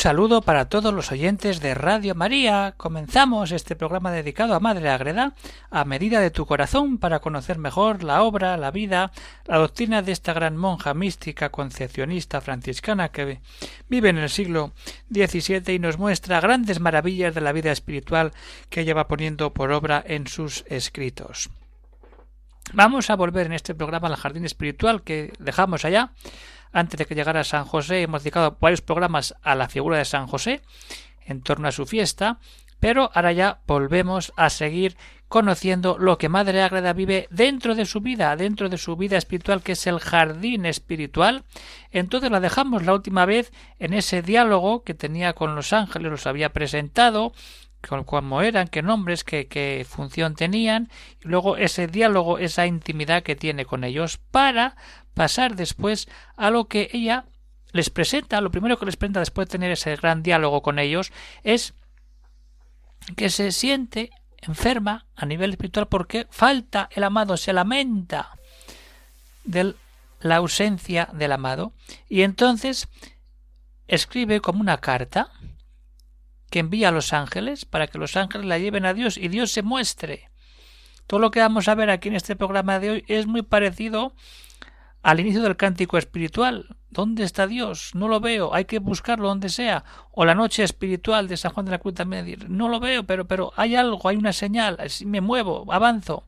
Saludo para todos los oyentes de Radio María. Comenzamos este programa dedicado a Madre Agreda, a medida de tu corazón, para conocer mejor la obra, la vida, la doctrina de esta gran monja mística concepcionista franciscana que vive en el siglo XVII y nos muestra grandes maravillas de la vida espiritual que ella va poniendo por obra en sus escritos. Vamos a volver en este programa al jardín espiritual que dejamos allá antes de que llegara San José hemos dedicado varios programas a la figura de San José en torno a su fiesta, pero ahora ya volvemos a seguir conociendo lo que Madre Ágreda vive dentro de su vida, dentro de su vida espiritual, que es el jardín espiritual. Entonces la dejamos la última vez en ese diálogo que tenía con los ángeles, los había presentado, cómo eran, qué nombres, qué, qué función tenían, y luego ese diálogo, esa intimidad que tiene con ellos, para pasar después a lo que ella les presenta, lo primero que les presenta después de tener ese gran diálogo con ellos, es que se siente enferma a nivel espiritual porque falta el amado, se lamenta de la ausencia del amado y entonces escribe como una carta que envía a los ángeles para que los ángeles la lleven a Dios y Dios se muestre. Todo lo que vamos a ver aquí en este programa de hoy es muy parecido al inicio del cántico espiritual. ¿Dónde está Dios? No lo veo, hay que buscarlo donde sea. O la noche espiritual de San Juan de la Cruz también. No lo veo, pero, pero hay algo, hay una señal, me muevo, avanzo.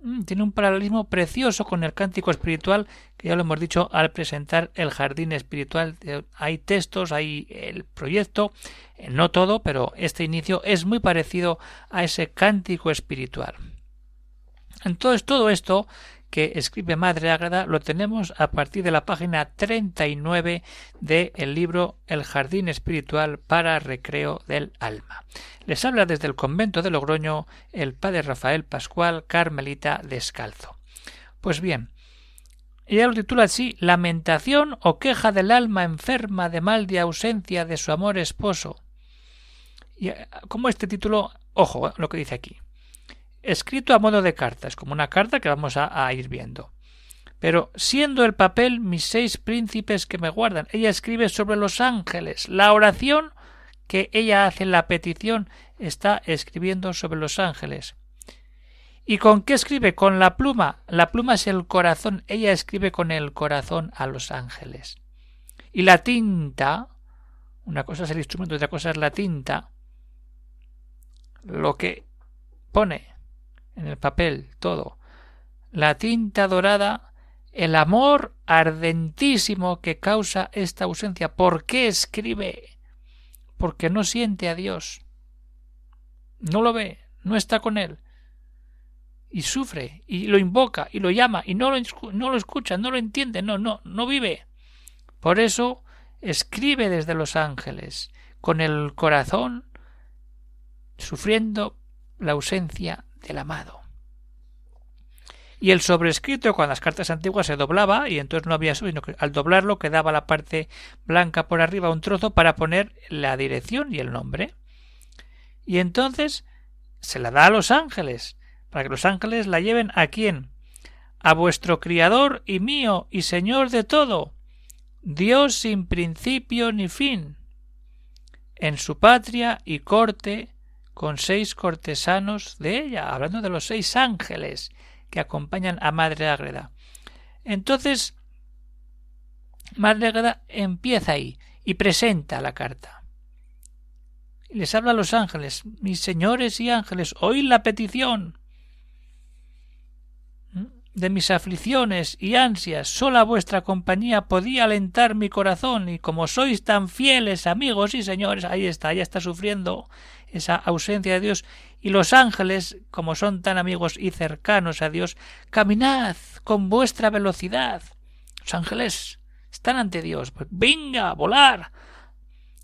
Mm, tiene un paralelismo precioso con el cántico espiritual, que ya lo hemos dicho al presentar el jardín espiritual. Hay textos, hay el proyecto, eh, no todo, pero este inicio es muy parecido a ese cántico espiritual. Entonces todo esto que escribe Madre Ágrada lo tenemos a partir de la página 39 del el libro El Jardín Espiritual para Recreo del Alma. Les habla desde el convento de Logroño el padre Rafael Pascual Carmelita Descalzo. Pues bien, ella lo titula así Lamentación o queja del alma enferma de mal de ausencia de su amor esposo. Y eh, como este título, ojo, eh, lo que dice aquí escrito a modo de carta, es como una carta que vamos a, ir viendo. Pero siendo el papel mis seis príncipes que me guardan, ella escribe sobre los ángeles. La oración que ella hace en la petición está escribiendo sobre los ángeles. ¿Y con qué escribe? Con la pluma. La pluma es el corazón. Ella escribe con el corazón a los ángeles. Y la tinta, una cosa es el instrumento, otra cosa es la tinta, lo que pone en el papel, todo. La tinta dorada, el amor ardentísimo que causa esta ausencia. ¿Por qué escribe? Porque no siente a Dios. No lo ve, no está con él. Y sufre, y lo invoca, y lo llama, y no lo, no lo escucha, no lo entiende, no, no, no vive. Por eso escribe desde los ángeles, con el corazón sufriendo la ausencia del amado. Y el sobrescrito con las cartas antiguas se doblaba y entonces no había sino que al doblarlo quedaba la parte blanca por arriba un trozo para poner la dirección y el nombre. Y entonces se la da a los ángeles, para que los ángeles la lleven a quién? A vuestro Criador y mío y Señor de todo, Dios sin principio ni fin, en su patria y corte con seis cortesanos de ella, hablando de los seis ángeles que acompañan a Madre Ágreda. Entonces, Madre Ágreda empieza ahí y presenta la carta. Les habla a los ángeles, mis señores y ángeles, oíd la petición de mis aflicciones y ansias, sola vuestra compañía podía alentar mi corazón, y como sois tan fieles amigos y señores, ahí está, ya está sufriendo esa ausencia de Dios, y los ángeles, como son tan amigos y cercanos a Dios, caminad con vuestra velocidad. Los ángeles están ante Dios, pues venga, volar,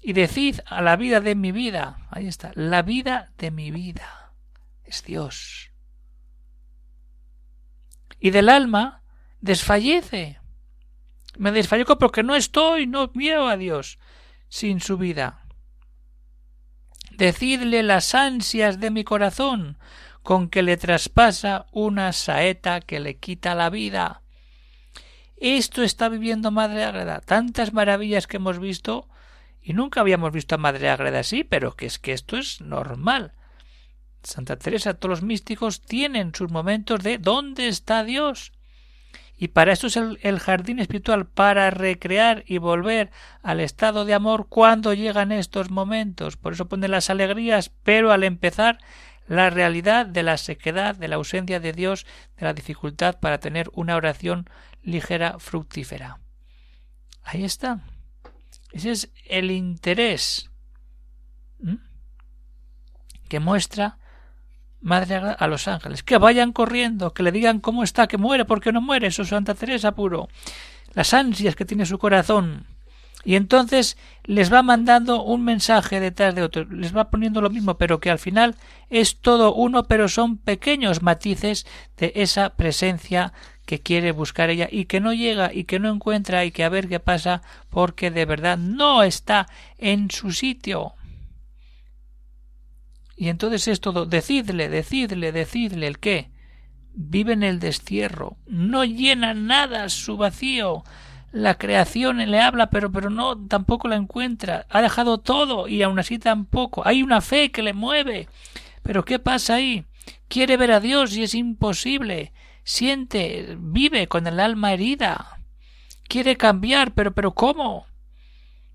y decid a la vida de mi vida, ahí está, la vida de mi vida es Dios. Y del alma desfallece. Me desfallezco porque no estoy, no veo a Dios sin su vida. Decidle las ansias de mi corazón, con que le traspasa una saeta que le quita la vida. Esto está viviendo Madre Agreda. Tantas maravillas que hemos visto y nunca habíamos visto a Madre Agreda así, pero que es que esto es normal. Santa Teresa, todos los místicos tienen sus momentos de ¿dónde está Dios? Y para esto es el, el, jardín espiritual, para recrear y volver al estado de amor cuando llegan estos momentos. Por eso pone las alegrías, pero al empezar la realidad de la sequedad, de la ausencia de Dios, de la dificultad para tener una oración ligera, fructífera. Ahí está. Ese es el interés que muestra Madre a los ángeles. Que vayan corriendo, que le digan cómo está, que muere, porque no muere. Eso es Santa Teresa puro. Las ansias que tiene su corazón. Y entonces les va mandando un mensaje detrás de otro, les va poniendo lo mismo, pero que al final es todo uno, pero son pequeños matices de esa presencia que quiere buscar ella y que no llega y que no encuentra y que a ver qué pasa porque de verdad no está en su sitio. Y entonces es todo, decidle, decidle, decidle el qué. Vive en el destierro, no llena nada su vacío. La creación le habla, pero, pero no, tampoco la encuentra. Ha dejado todo y aún así tampoco. Hay una fe que le mueve. Pero ¿qué pasa ahí? Quiere ver a Dios y es imposible siente, vive con el alma herida. Quiere cambiar, pero pero ¿cómo?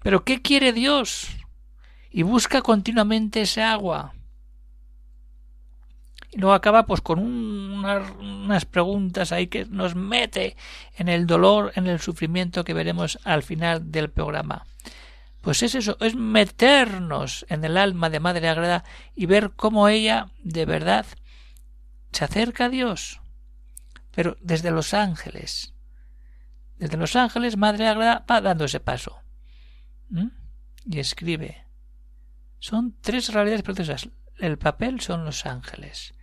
¿Pero qué quiere Dios? Y busca continuamente ese agua. Y luego acaba pues con unas preguntas ahí que nos mete en el dolor, en el sufrimiento que veremos al final del programa. Pues es eso, es meternos en el alma de Madre Agreda y ver cómo ella de verdad se acerca a Dios, pero desde Los Ángeles. Desde Los Ángeles, Madre Agreda va dando ese paso. Y escribe. Son tres realidades preciosas. El papel son los ángeles,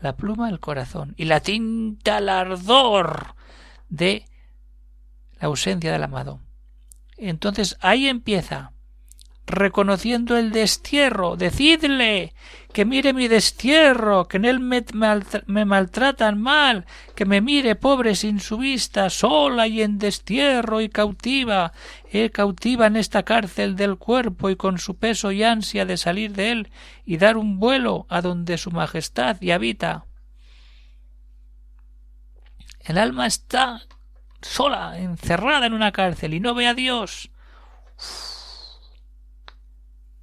la pluma el corazón y la tinta el ardor de la ausencia del amado. Entonces ahí empieza reconociendo el destierro. Decidle que mire mi destierro, que en él me, maltratan mal, que me mire pobre sin su vista, sola y en destierro y cautiva, eh, cautiva en esta cárcel del cuerpo y con su peso y ansia de salir de él y dar un vuelo a donde su majestad y habita. El alma está sola, encerrada en una cárcel y no ve a Dios.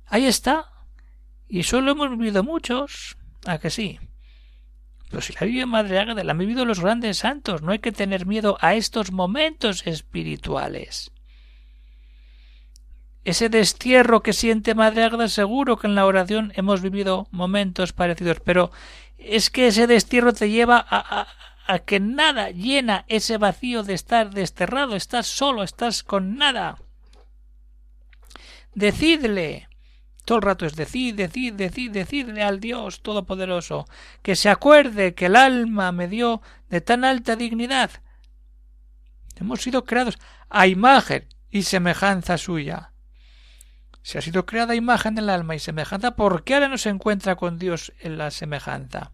Ahí está. Y eso lo hemos vivido muchos. ¿A que sí? Pero si la vive Madre Ágada, la han vivido los grandes santos. No hay que tener miedo a estos momentos espirituales. Ese destierro que siente Madre Ágada, seguro que en la oración hemos vivido momentos parecidos, pero es que ese destierro te lleva a, a, a que nada llena ese vacío de estar desterrado, estás solo, estás con nada. Decidle, todo el rato es decir, decir, decir, decirle al Dios Todopoderoso que se acuerde que el alma me dio de tan alta dignidad. Hemos sido creados a imagen y semejanza suya. Se ha sido creada imagen del alma y semejanza, porque ahora no se encuentra con Dios en la semejanza?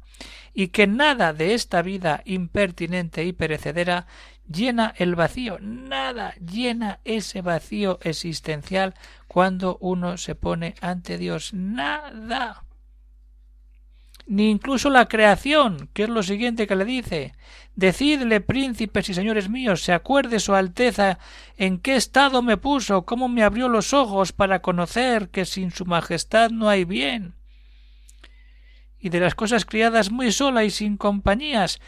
Y que nada de esta vida impertinente y perecedera llena el vacío, nada llena ese vacío existencial cuando uno se pone ante Dios, nada. Ni incluso la creación, que es lo siguiente que le dice. Decidle, príncipes y señores míos, se acuerde su Alteza en qué estado me puso, cómo me abrió los ojos para conocer que sin su majestad no hay bien. Y de las cosas criadas muy sola y sin compañías,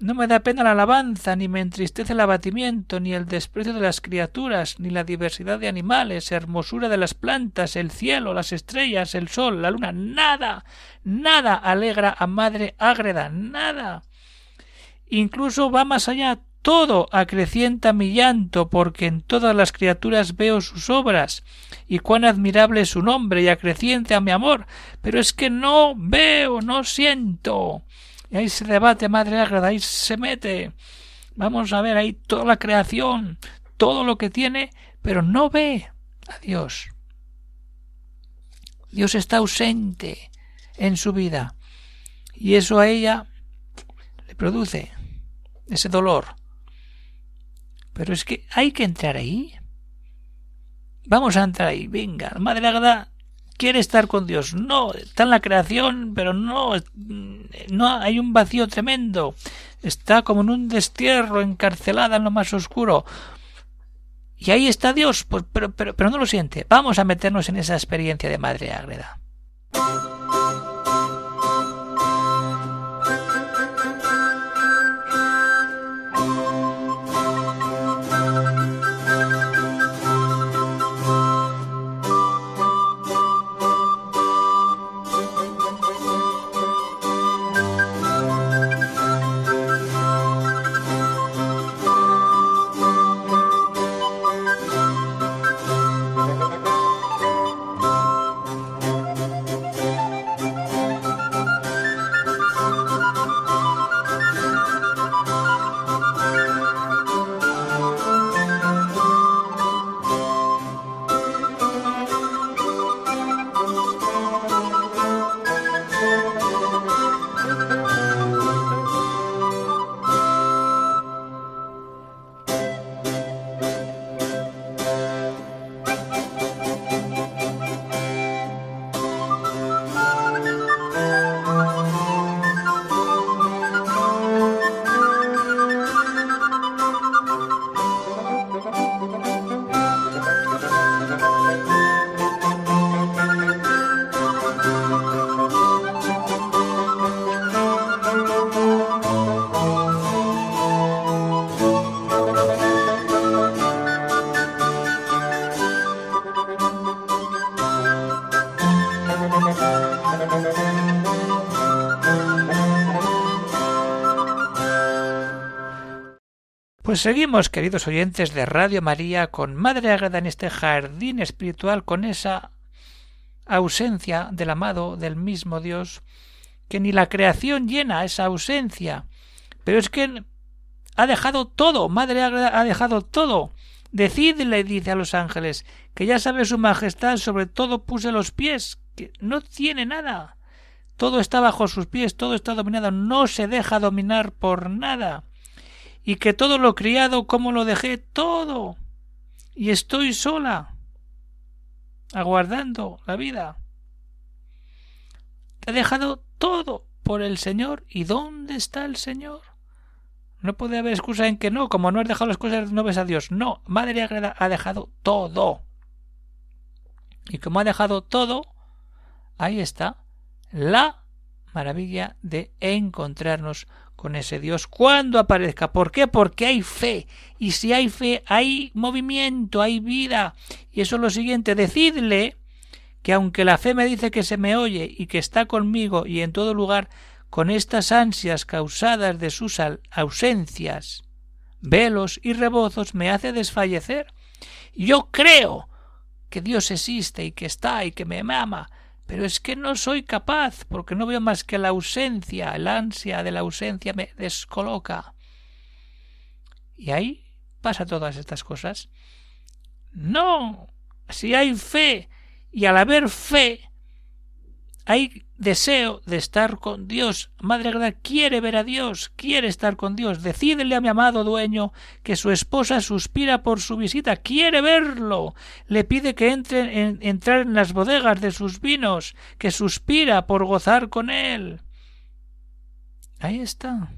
no me da pena la alabanza, ni me entristece el abatimiento, ni el desprecio de las criaturas, ni la diversidad de animales, hermosura de las plantas, el cielo, las estrellas, el sol, la luna, nada, nada alegra a madre ágreda, nada. Incluso va más allá, todo acrecienta mi llanto, porque en todas las criaturas veo sus obras, y cuán admirable es su nombre, y acrecienta mi amor, pero es que no veo, no siento. Y ahí se debate, madre agrada, ahí se mete. Vamos a ver ahí toda la creación, todo lo que tiene, pero no ve a Dios. Dios está ausente en su vida. Y eso a ella le produce ese dolor. Pero es que hay que entrar ahí. Vamos a entrar ahí. Venga, Madre Agatha quiere estar con Dios. No, está en la creación, pero no, no hay un vacío tremendo. Está como en un destierro, encarcelada en lo más oscuro. Y ahí está Dios, pues, pero, pero, pero no lo siente. Vamos a meternos en esa experiencia de Madre Ágreda. Seguimos, queridos oyentes de Radio María, con Madre Ágreda en este jardín espiritual, con esa ausencia del amado, del mismo Dios, que ni la creación llena esa ausencia. Pero es que ha dejado todo, Madre Ágreda ha dejado todo. Decidle, dice a los ángeles, que ya sabe su majestad, sobre todo puse los pies, que no tiene nada. Todo está bajo sus pies, todo está dominado, no se deja dominar por nada y que todo lo criado como lo dejé todo y estoy sola aguardando la vida. Te he dejado todo por el Señor. ¿Y dónde está el Señor? No puede haber excusa en que no, como no has dejado las cosas, no ves a Dios. No, Madre Agreda ha dejado todo. Y como ha dejado todo, ahí está la maravilla de encontrarnos con ese Dios cuando aparezca. ¿Por qué? Porque hay fe. Y si hay fe, hay movimiento, hay vida. Y eso es lo siguiente, decidle que aunque la fe me dice que se me oye y que está conmigo y en todo lugar, con estas ansias causadas de sus ausencias, velos y rebozos me hace desfallecer. Yo creo que Dios existe y que está y que me ama, pero es que no soy capaz, porque no veo más que la ausencia, el ansia de la ausencia me descoloca. Y ahí pasa todas estas cosas. No, si hay fe, y al haber fe, hay deseo de estar con Dios. Madre Agreda quiere ver a Dios, quiere estar con Dios. Decídele a mi amado dueño que su esposa suspira por su visita, quiere verlo. Le pide que entre en, entrar en las bodegas de sus vinos, que suspira por gozar con él. Ahí está.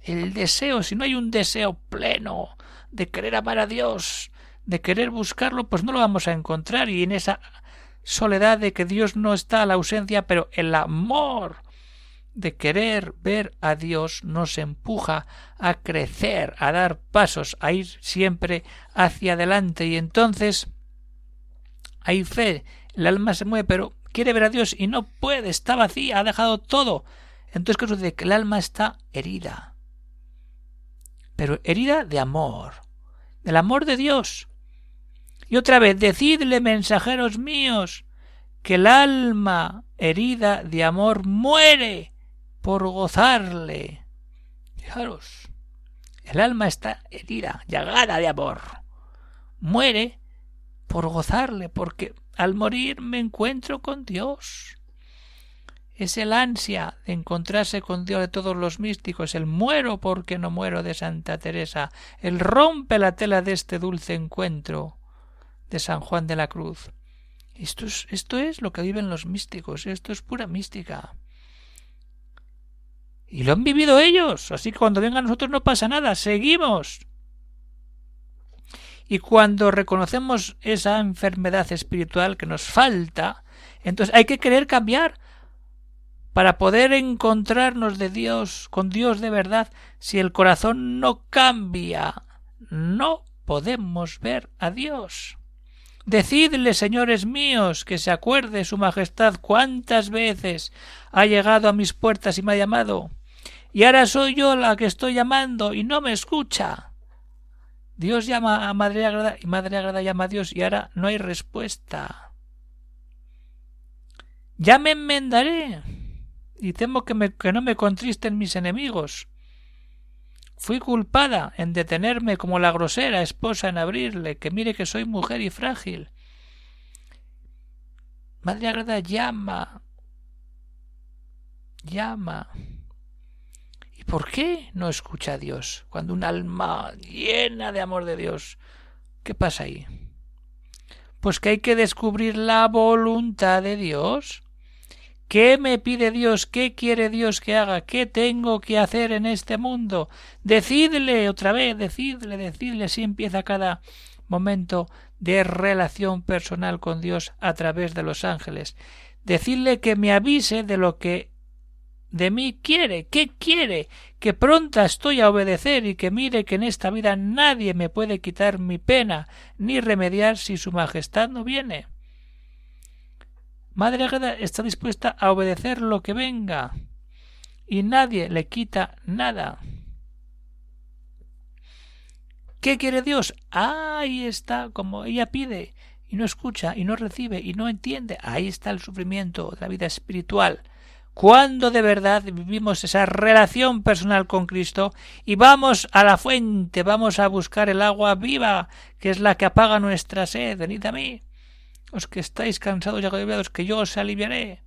El deseo, si no hay un deseo pleno de querer amar a Dios, de querer buscarlo, pues no lo vamos a encontrar y en esa soledad de que Dios no está a la ausencia, pero el amor de querer ver a Dios nos empuja a crecer, a dar pasos, a ir siempre hacia adelante y entonces hay fe, el alma se mueve, pero quiere ver a Dios y no puede, está vacía, ha dejado todo. Entonces, ¿qué sucede? Que el alma está herida. pero herida de amor, del amor de Dios. Y otra vez, decidle, mensajeros míos, que el alma herida de amor muere por gozarle. Fijaros, el alma está herida, llagada de amor. Muere por gozarle, porque al morir me encuentro con Dios. Es el ansia de encontrarse con Dios de todos los místicos, el muero porque no muero de Santa Teresa, el rompe la tela de este dulce encuentro de San Juan de la Cruz. Esto es, esto es lo que viven los místicos, esto es pura mística. Y lo han vivido ellos, así que cuando vengan nosotros no pasa nada, seguimos. Y cuando reconocemos esa enfermedad espiritual que nos falta, entonces hay que querer cambiar para poder encontrarnos de Dios, con Dios de verdad, si el corazón no cambia, no podemos ver a Dios. Decidle, señores míos, que se acuerde su majestad cuántas veces ha llegado a mis puertas y me ha llamado. Y ahora soy yo la que estoy llamando y no me escucha. Dios llama a Madre Agrada y Madre Agrada llama a Dios y ahora no hay respuesta. Ya me enmendaré y temo que, me, que no me contristen mis enemigos. Fui culpada en detenerme como la grosera esposa en abrirle, que mire que soy mujer y frágil. Madre Agrada llama, llama. ¿Y por qué no escucha a Dios cuando un alma llena de amor de Dios? ¿Qué pasa ahí? Pues que hay que descubrir la voluntad de Dios ¿Qué me pide Dios? ¿Qué quiere Dios que haga? ¿Qué tengo que hacer en este mundo? Decidle otra vez, decidle, decidle. Así empieza cada momento de relación personal con Dios a través de los ángeles. Decidle que me avise de lo que de mí quiere. ¿Qué quiere? Que pronta estoy a obedecer y que mire que en esta vida nadie me puede quitar mi pena ni remediar si su majestad no viene. Madre Agreda está dispuesta a obedecer lo que venga y nadie le quita nada. ¿Qué quiere Dios? Ahí está, como ella pide, y no escucha, y no recibe, y no entiende. Ahí está el sufrimiento de la vida espiritual. Cuando de verdad vivimos esa relación personal con Cristo y vamos a la fuente, vamos a buscar el agua viva, que es la que apaga nuestra sed, venid a mí os que estáis cansados y agobiados, que yo os aliviaré.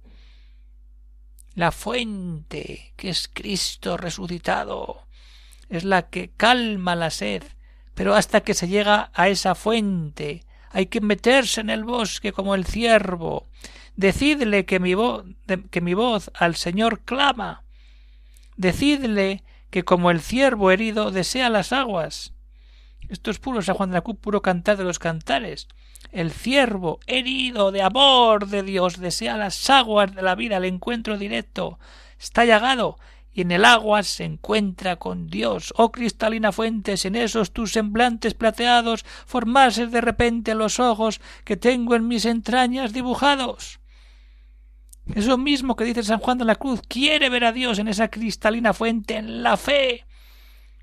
La fuente, que es Cristo resucitado, es la que calma la sed, pero hasta que se llega a esa fuente hay que meterse en el bosque como el ciervo. Decidle que mi, voz, que mi voz al Señor clama. Decidle que como el ciervo herido desea las aguas. Esto es puro San Juan de la Cruz, puro cantar de los cantares. El ciervo, herido de amor de Dios, desea las aguas de la vida, el encuentro directo. Está llagado y en el agua se encuentra con Dios. Oh cristalina fuentes, en esos tus semblantes plateados formarse de repente los ojos que tengo en mis entrañas dibujados. Eso mismo que dice San Juan de la Cruz, quiere ver a Dios en esa cristalina fuente, en la fe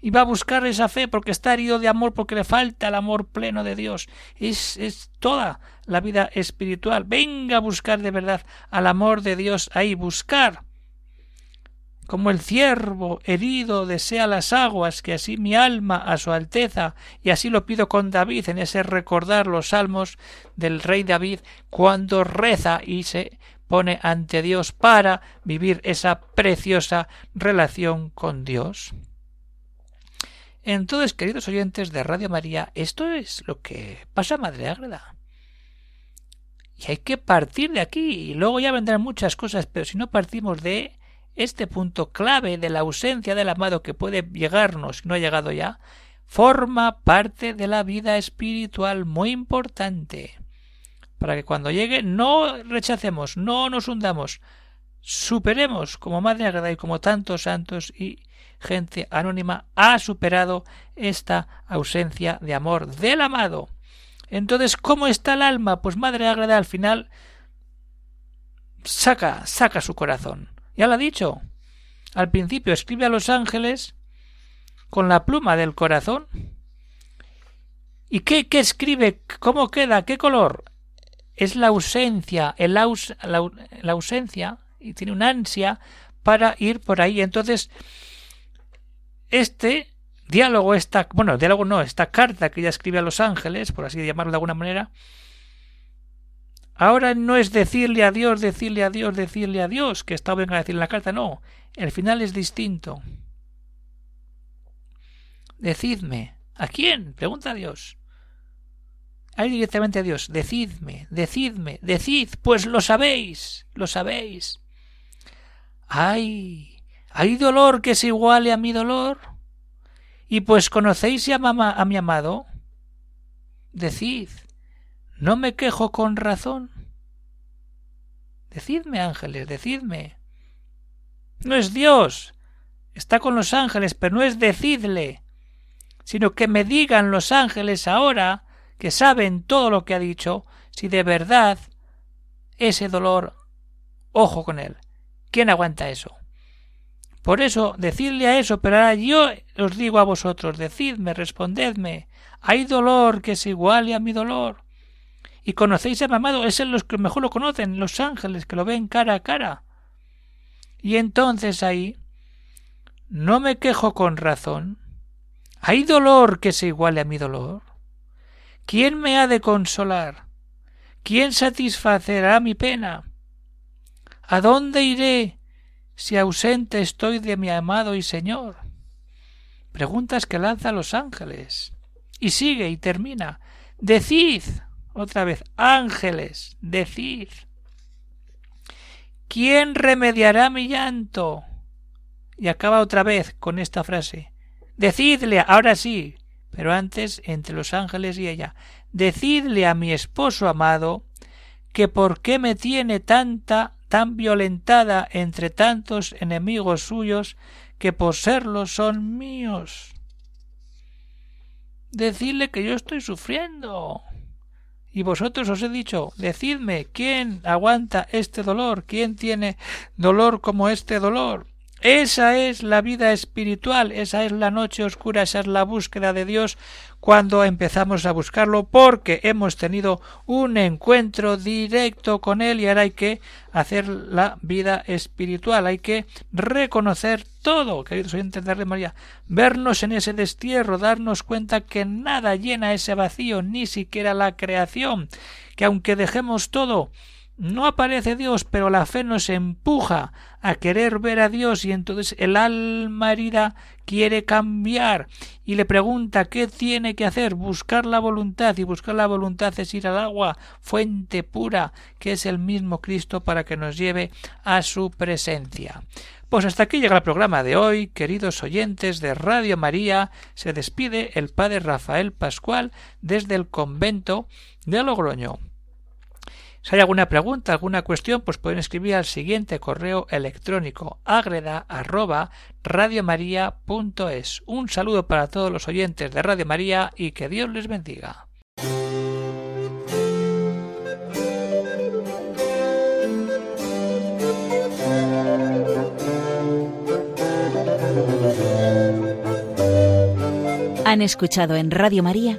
y va a buscar esa fe porque está herido de amor, porque le falta el amor pleno de Dios. Es, es toda la vida espiritual. Venga a buscar de verdad al amor de Dios ahí, buscar. Como el ciervo herido desea las aguas, que así mi alma a su alteza, y así lo pido con David en ese recordar los salmos del rey David, cuando reza y se pone ante Dios para vivir esa preciosa relación con Dios. Entonces, queridos oyentes de Radio María, esto es lo que pasa Madre Ágreda. Y hay que partir de aquí, y luego ya vendrán muchas cosas, pero si no partimos de este punto clave de la ausencia del amado que puede llegarnos, no ha llegado ya, forma parte de la vida espiritual muy importante. Para que cuando llegue no rechacemos, no nos hundamos, superemos como Madre Agreda y como tantos santos y gente anónima ha superado esta ausencia de amor del amado. Entonces, ¿cómo está el alma? Pues Madre Agreda al final saca, saca su corazón. Ya lo ha dicho. Al principio escribe a los ángeles con la pluma del corazón. ¿Y qué, qué escribe? ¿Cómo queda? ¿Qué color? Es la ausencia, el la, la ausencia, y tiene una ansia para ir por ahí. Entonces, este diálogo, esta, bueno, diálogo no, esta carta que ella escribe a los ángeles, por así llamarlo de alguna manera, ahora no es decirle a Dios, decirle a Dios, decirle a Dios, que está venga a decir en la carta, no, el final es distinto. Decidme, ¿a quién? Pregunta a Dios. Ahí directamente a Dios, decidme, decidme, decid, pues lo sabéis, lo sabéis. ¡Ay! ¿Hay dolor que se iguale a mi dolor? Y pues conocéis a, a mi amado. Decid, ¿no me quejo con razón? Decidme, ángeles, decidme. No es Dios. Está con los ángeles, pero no es decidle, sino que me digan los ángeles ahora, que saben todo lo que ha dicho, si de verdad ese dolor, ojo con él, ¿Quién aguanta eso? Por eso, decidle a eso, pero ahora yo os digo a vosotros, decidme, respondedme, ¿hay dolor que se iguale a mi dolor? Y conocéis a mi amado, es los que mejor lo conocen, los ángeles, que lo ven cara a cara. Y entonces ahí, no me quejo con razón. ¿Hay dolor que se iguale a mi dolor? ¿Quién me ha de consolar? ¿Quién satisfacerá mi pena? ¿A dónde iré si ausente estoy de mi amado y Señor? Preguntas que lanza los ángeles. Y sigue y termina. Decid otra vez, ángeles, decid. ¿Quién remediará mi llanto? Y acaba otra vez con esta frase. Decidle, ahora sí, pero antes entre los ángeles y ella, decidle a mi esposo amado que por qué me tiene tanta tan violentada entre tantos enemigos suyos que por serlo son míos. Decidle que yo estoy sufriendo. Y vosotros os he dicho, decidme quién aguanta este dolor, quién tiene dolor como este dolor. Esa es la vida espiritual, esa es la noche oscura, esa es la búsqueda de Dios cuando empezamos a buscarlo porque hemos tenido un encuentro directo con Él y ahora hay que hacer la vida espiritual, hay que reconocer todo, queridos oyentes de María, vernos en ese destierro, darnos cuenta que nada llena ese vacío, ni siquiera la creación, que aunque dejemos todo, no aparece Dios, pero la fe nos empuja a querer ver a Dios y entonces el alma herida quiere cambiar y le pregunta qué tiene que hacer, buscar la voluntad y buscar la voluntad es ir al agua, fuente pura, que es el mismo Cristo para que nos lleve a su presencia. Pues hasta aquí llega el programa de hoy, queridos oyentes de Radio María, se despide el padre Rafael Pascual desde el convento de Logroño. Si hay alguna pregunta, alguna cuestión, pues pueden escribir al siguiente correo electrónico agreda. Un saludo para todos los oyentes de Radio María y que Dios les bendiga. Han escuchado en Radio María